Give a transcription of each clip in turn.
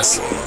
Тесла.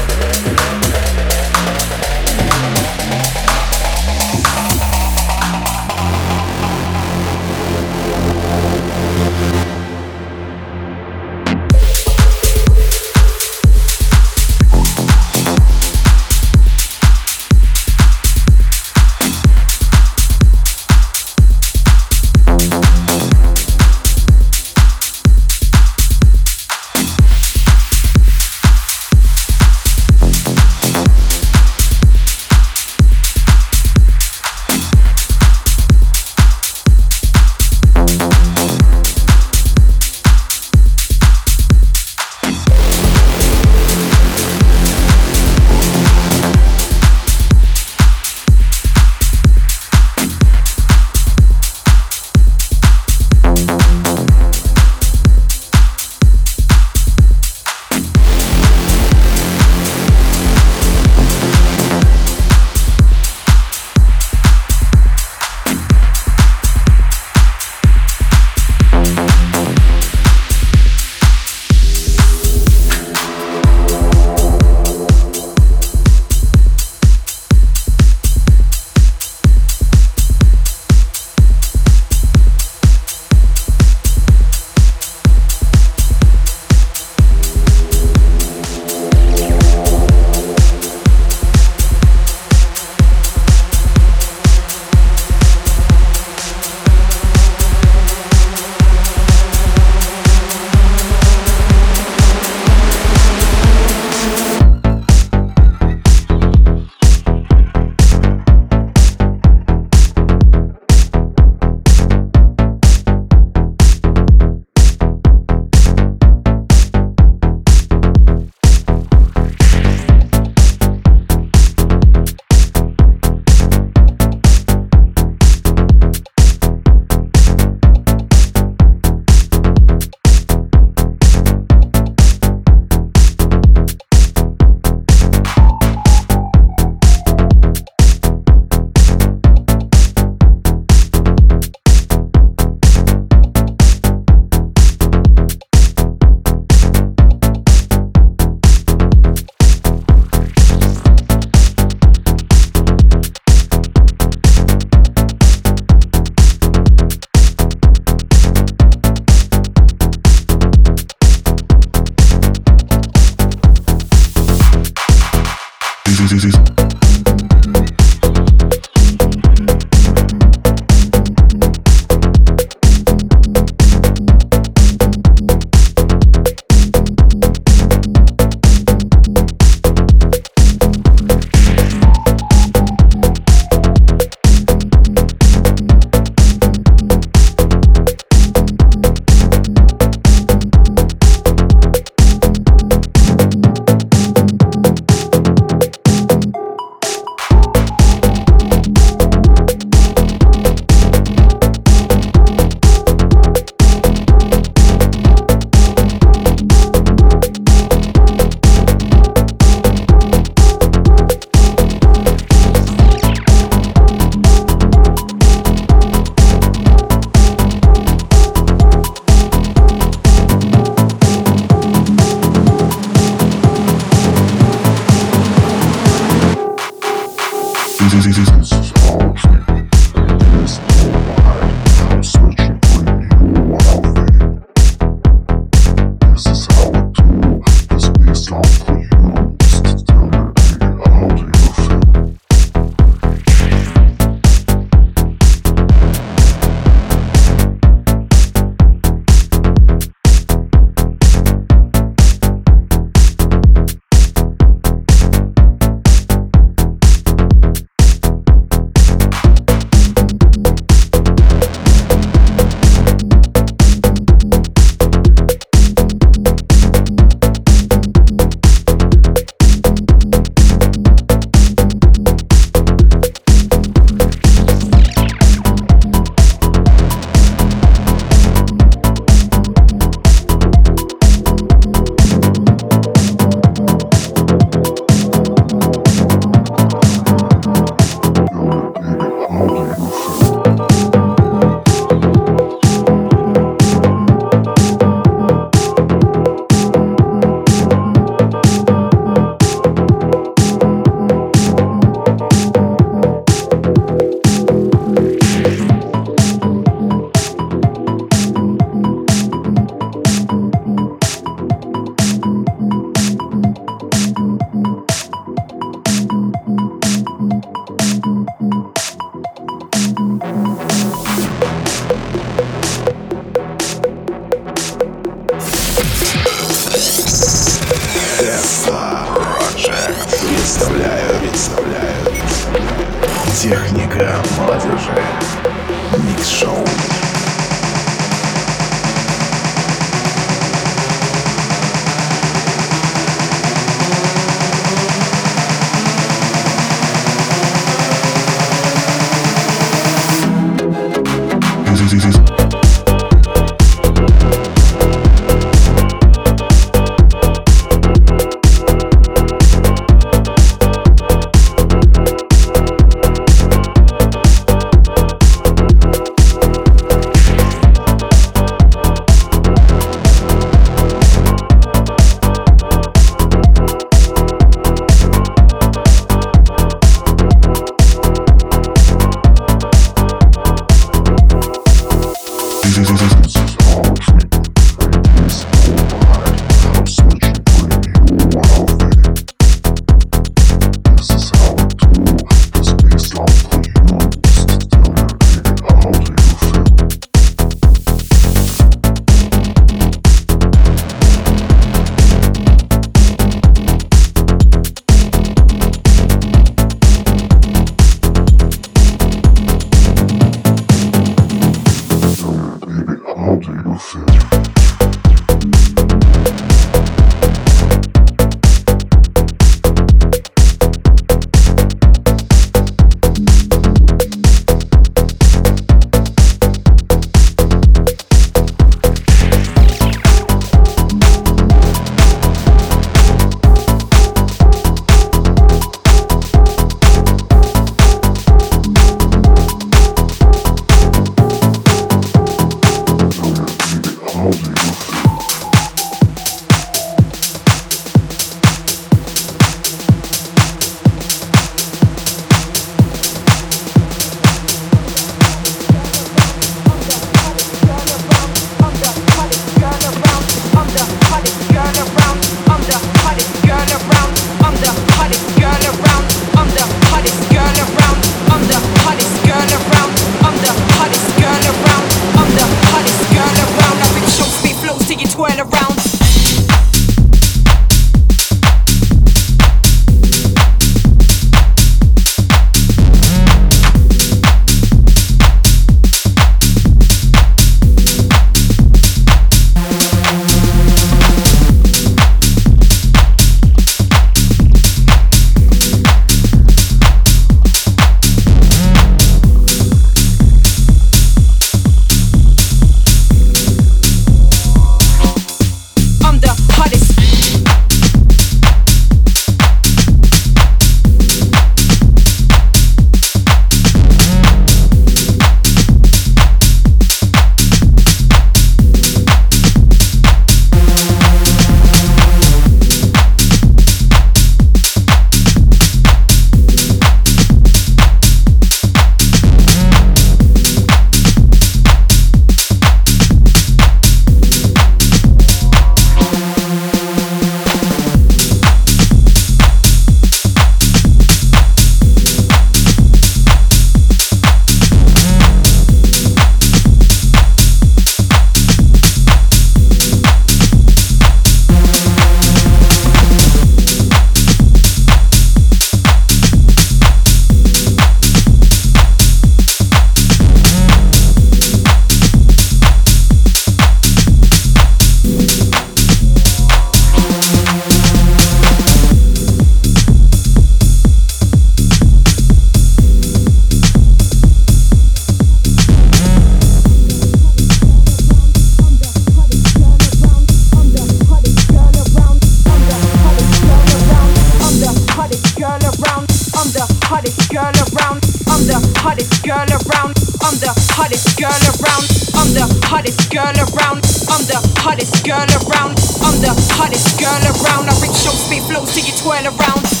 hottest girl around. I'm the hottest girl around. I'm the hottest girl around. I'm the hottest girl around. I reach your speed flows till you twirl around.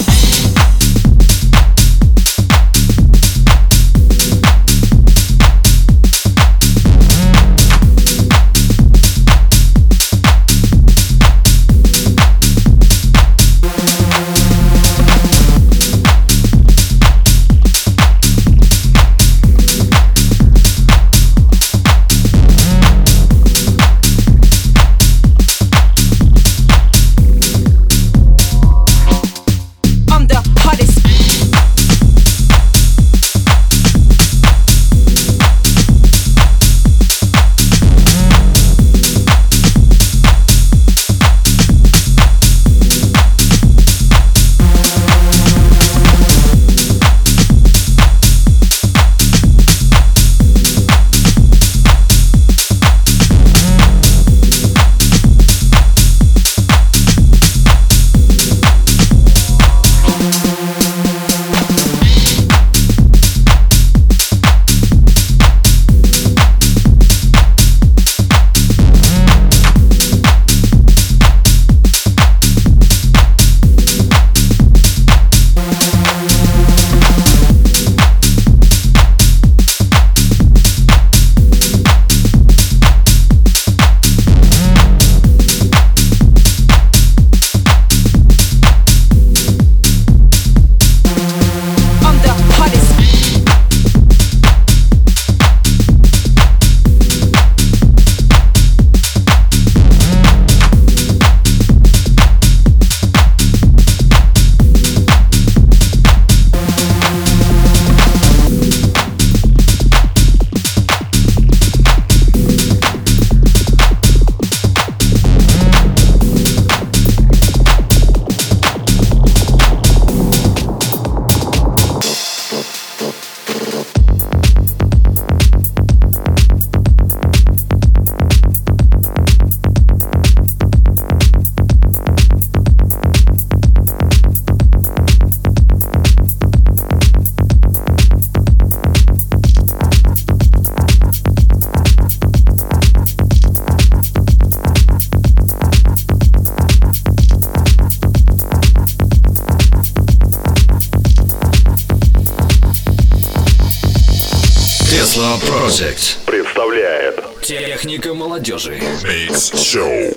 Project представляет Техника молодежи. Mix Show.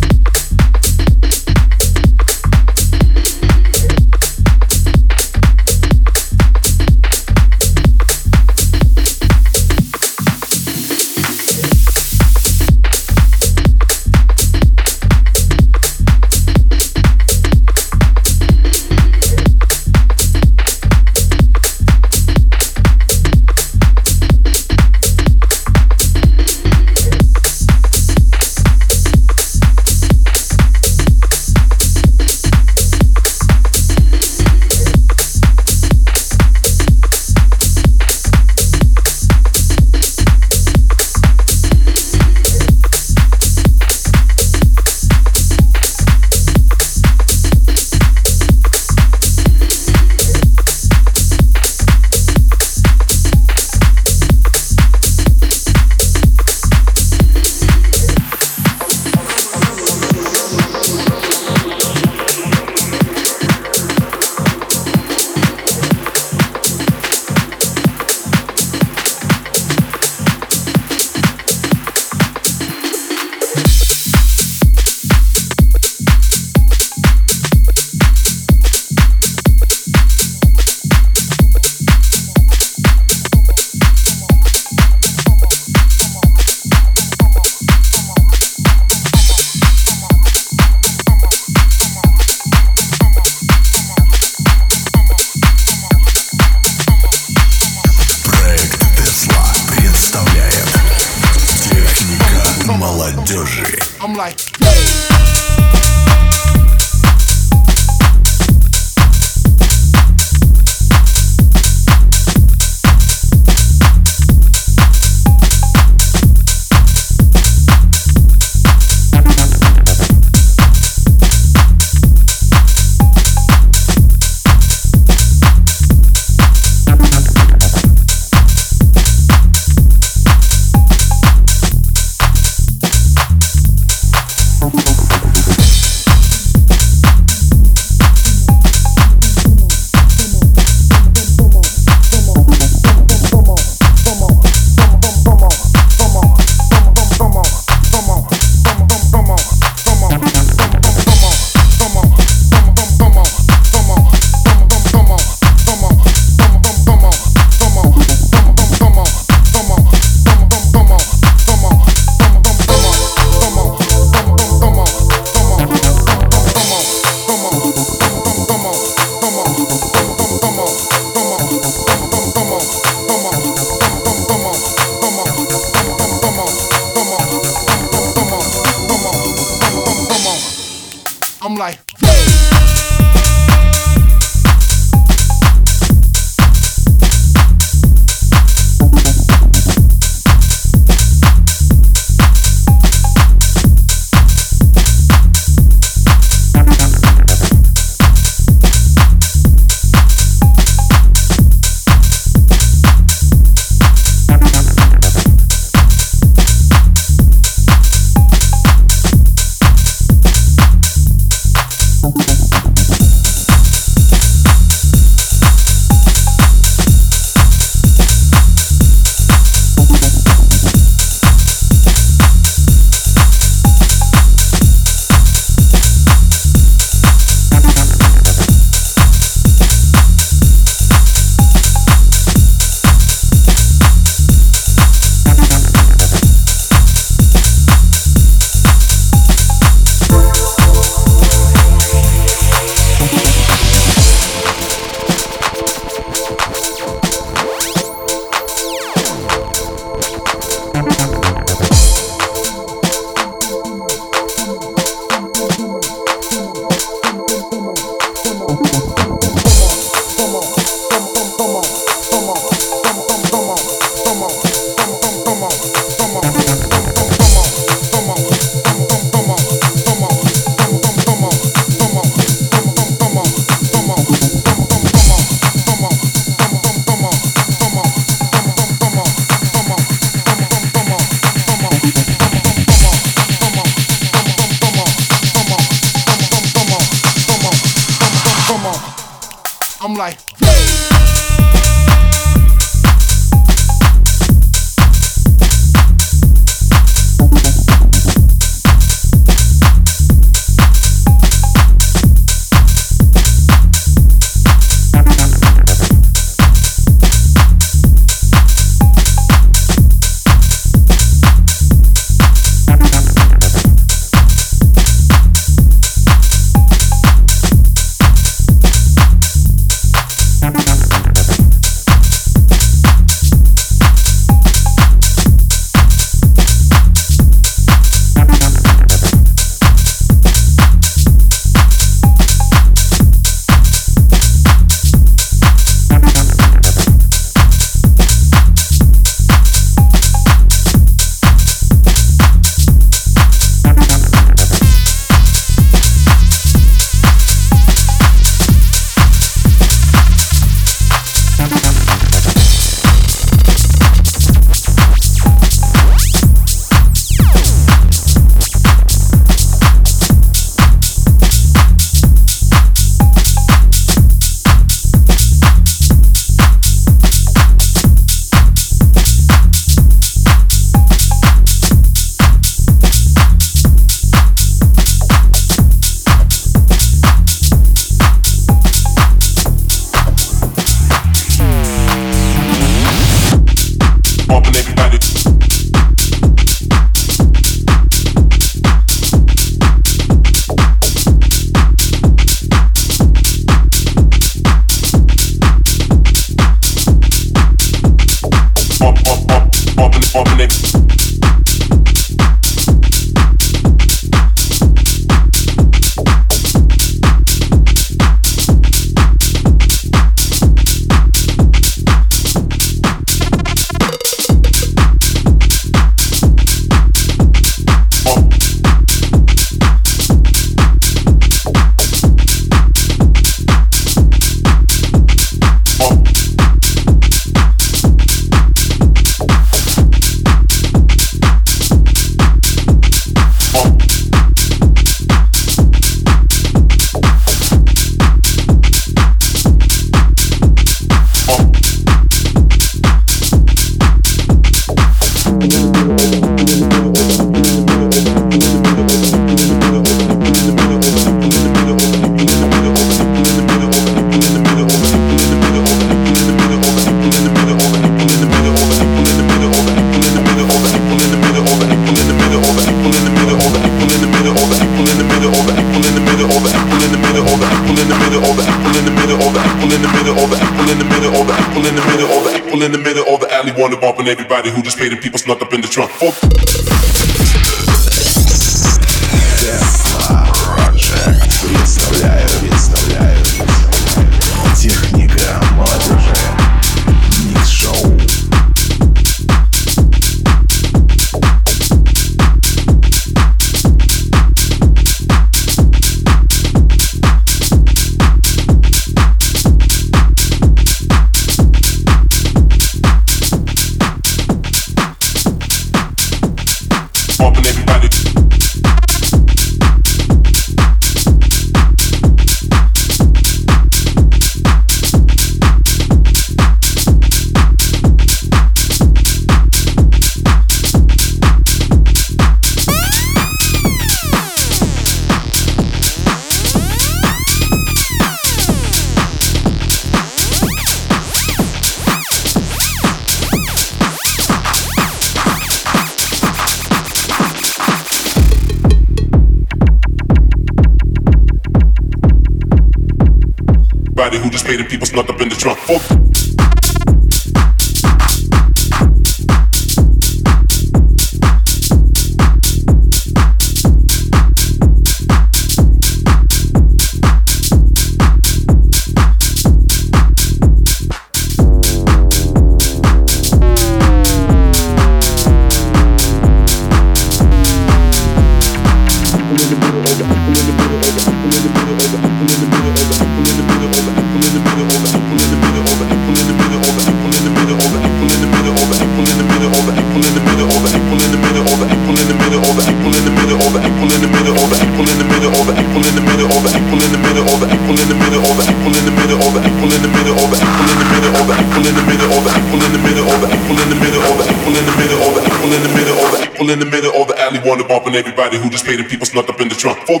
everybody who just paid the people snuck up in the trunk. Four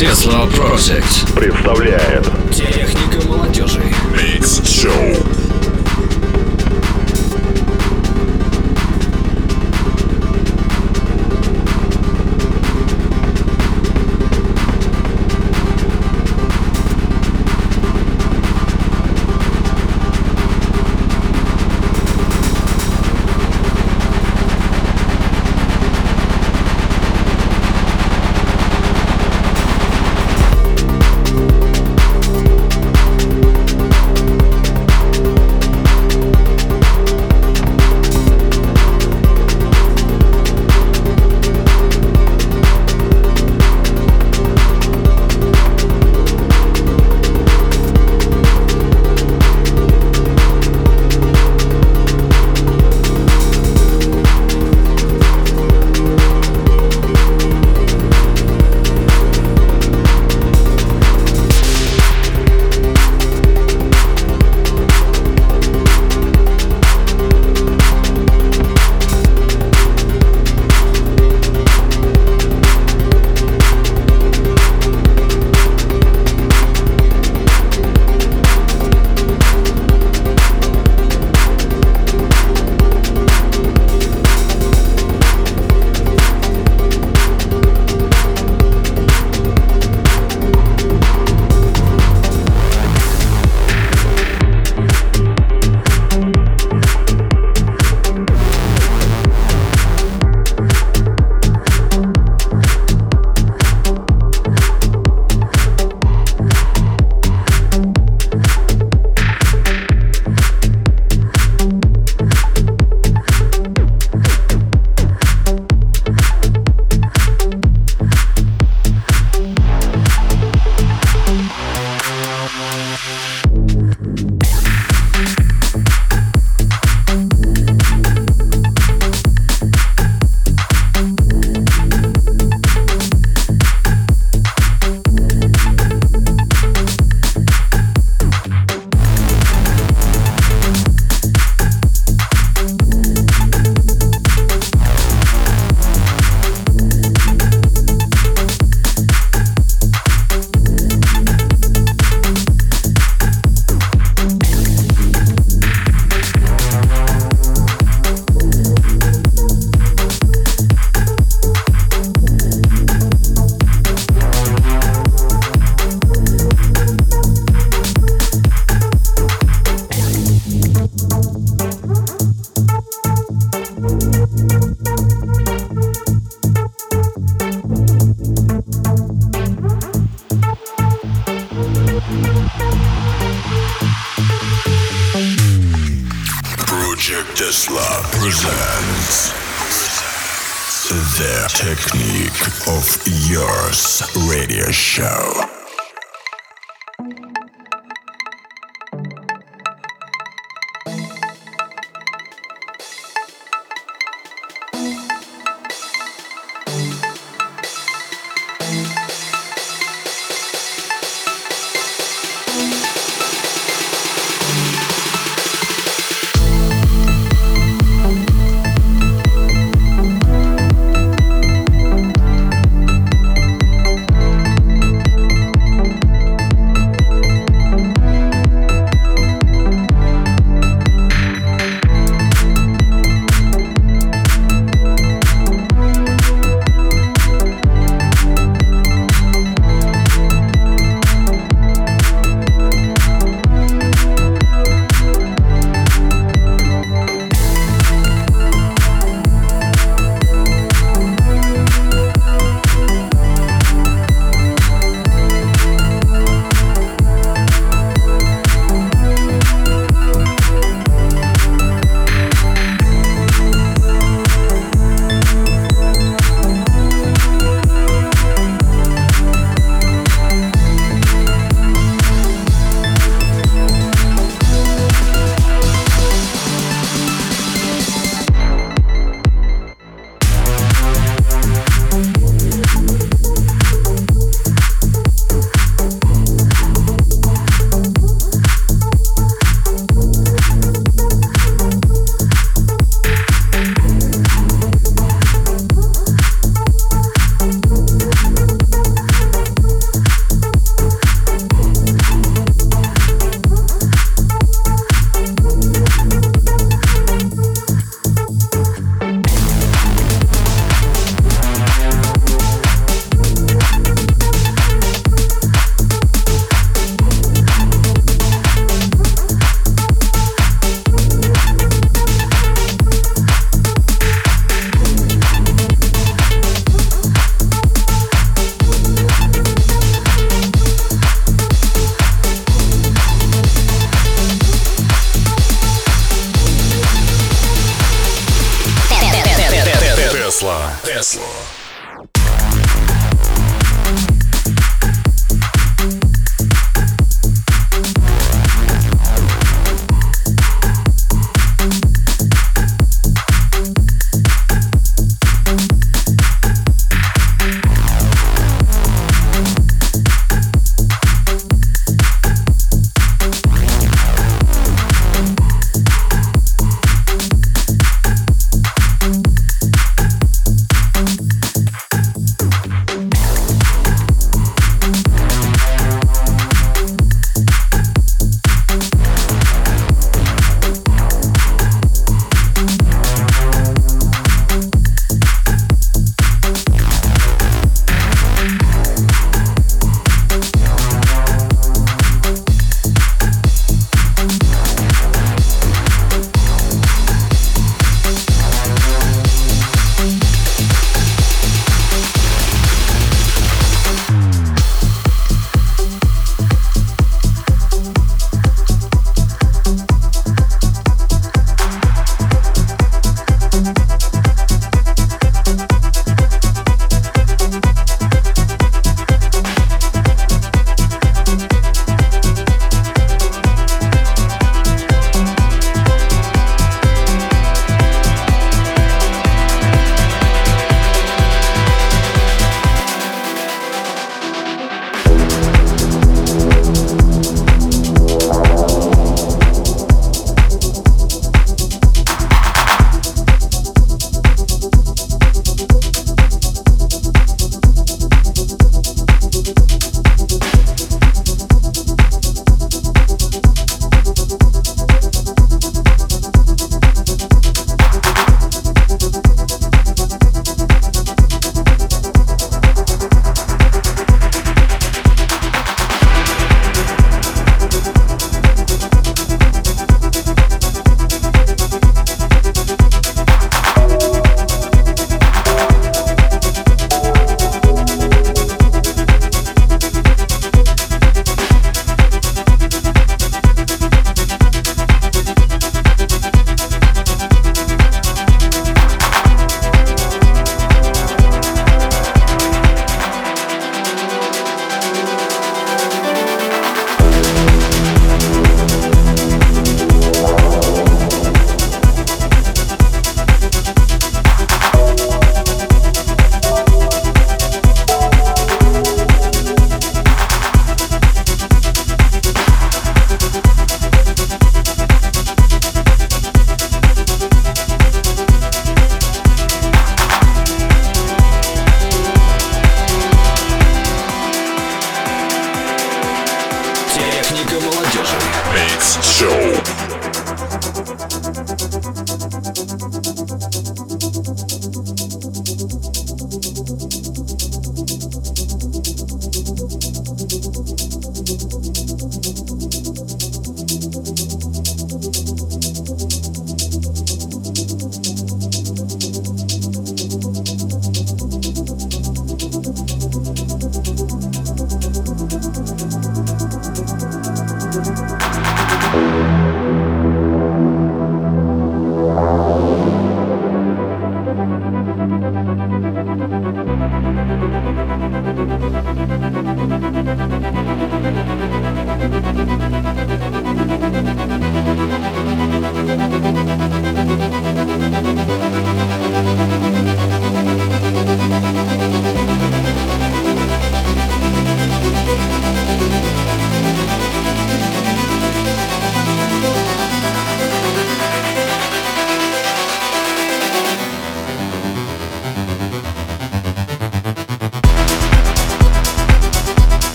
Tesla Project представляет Техника молодежи. Mix Show.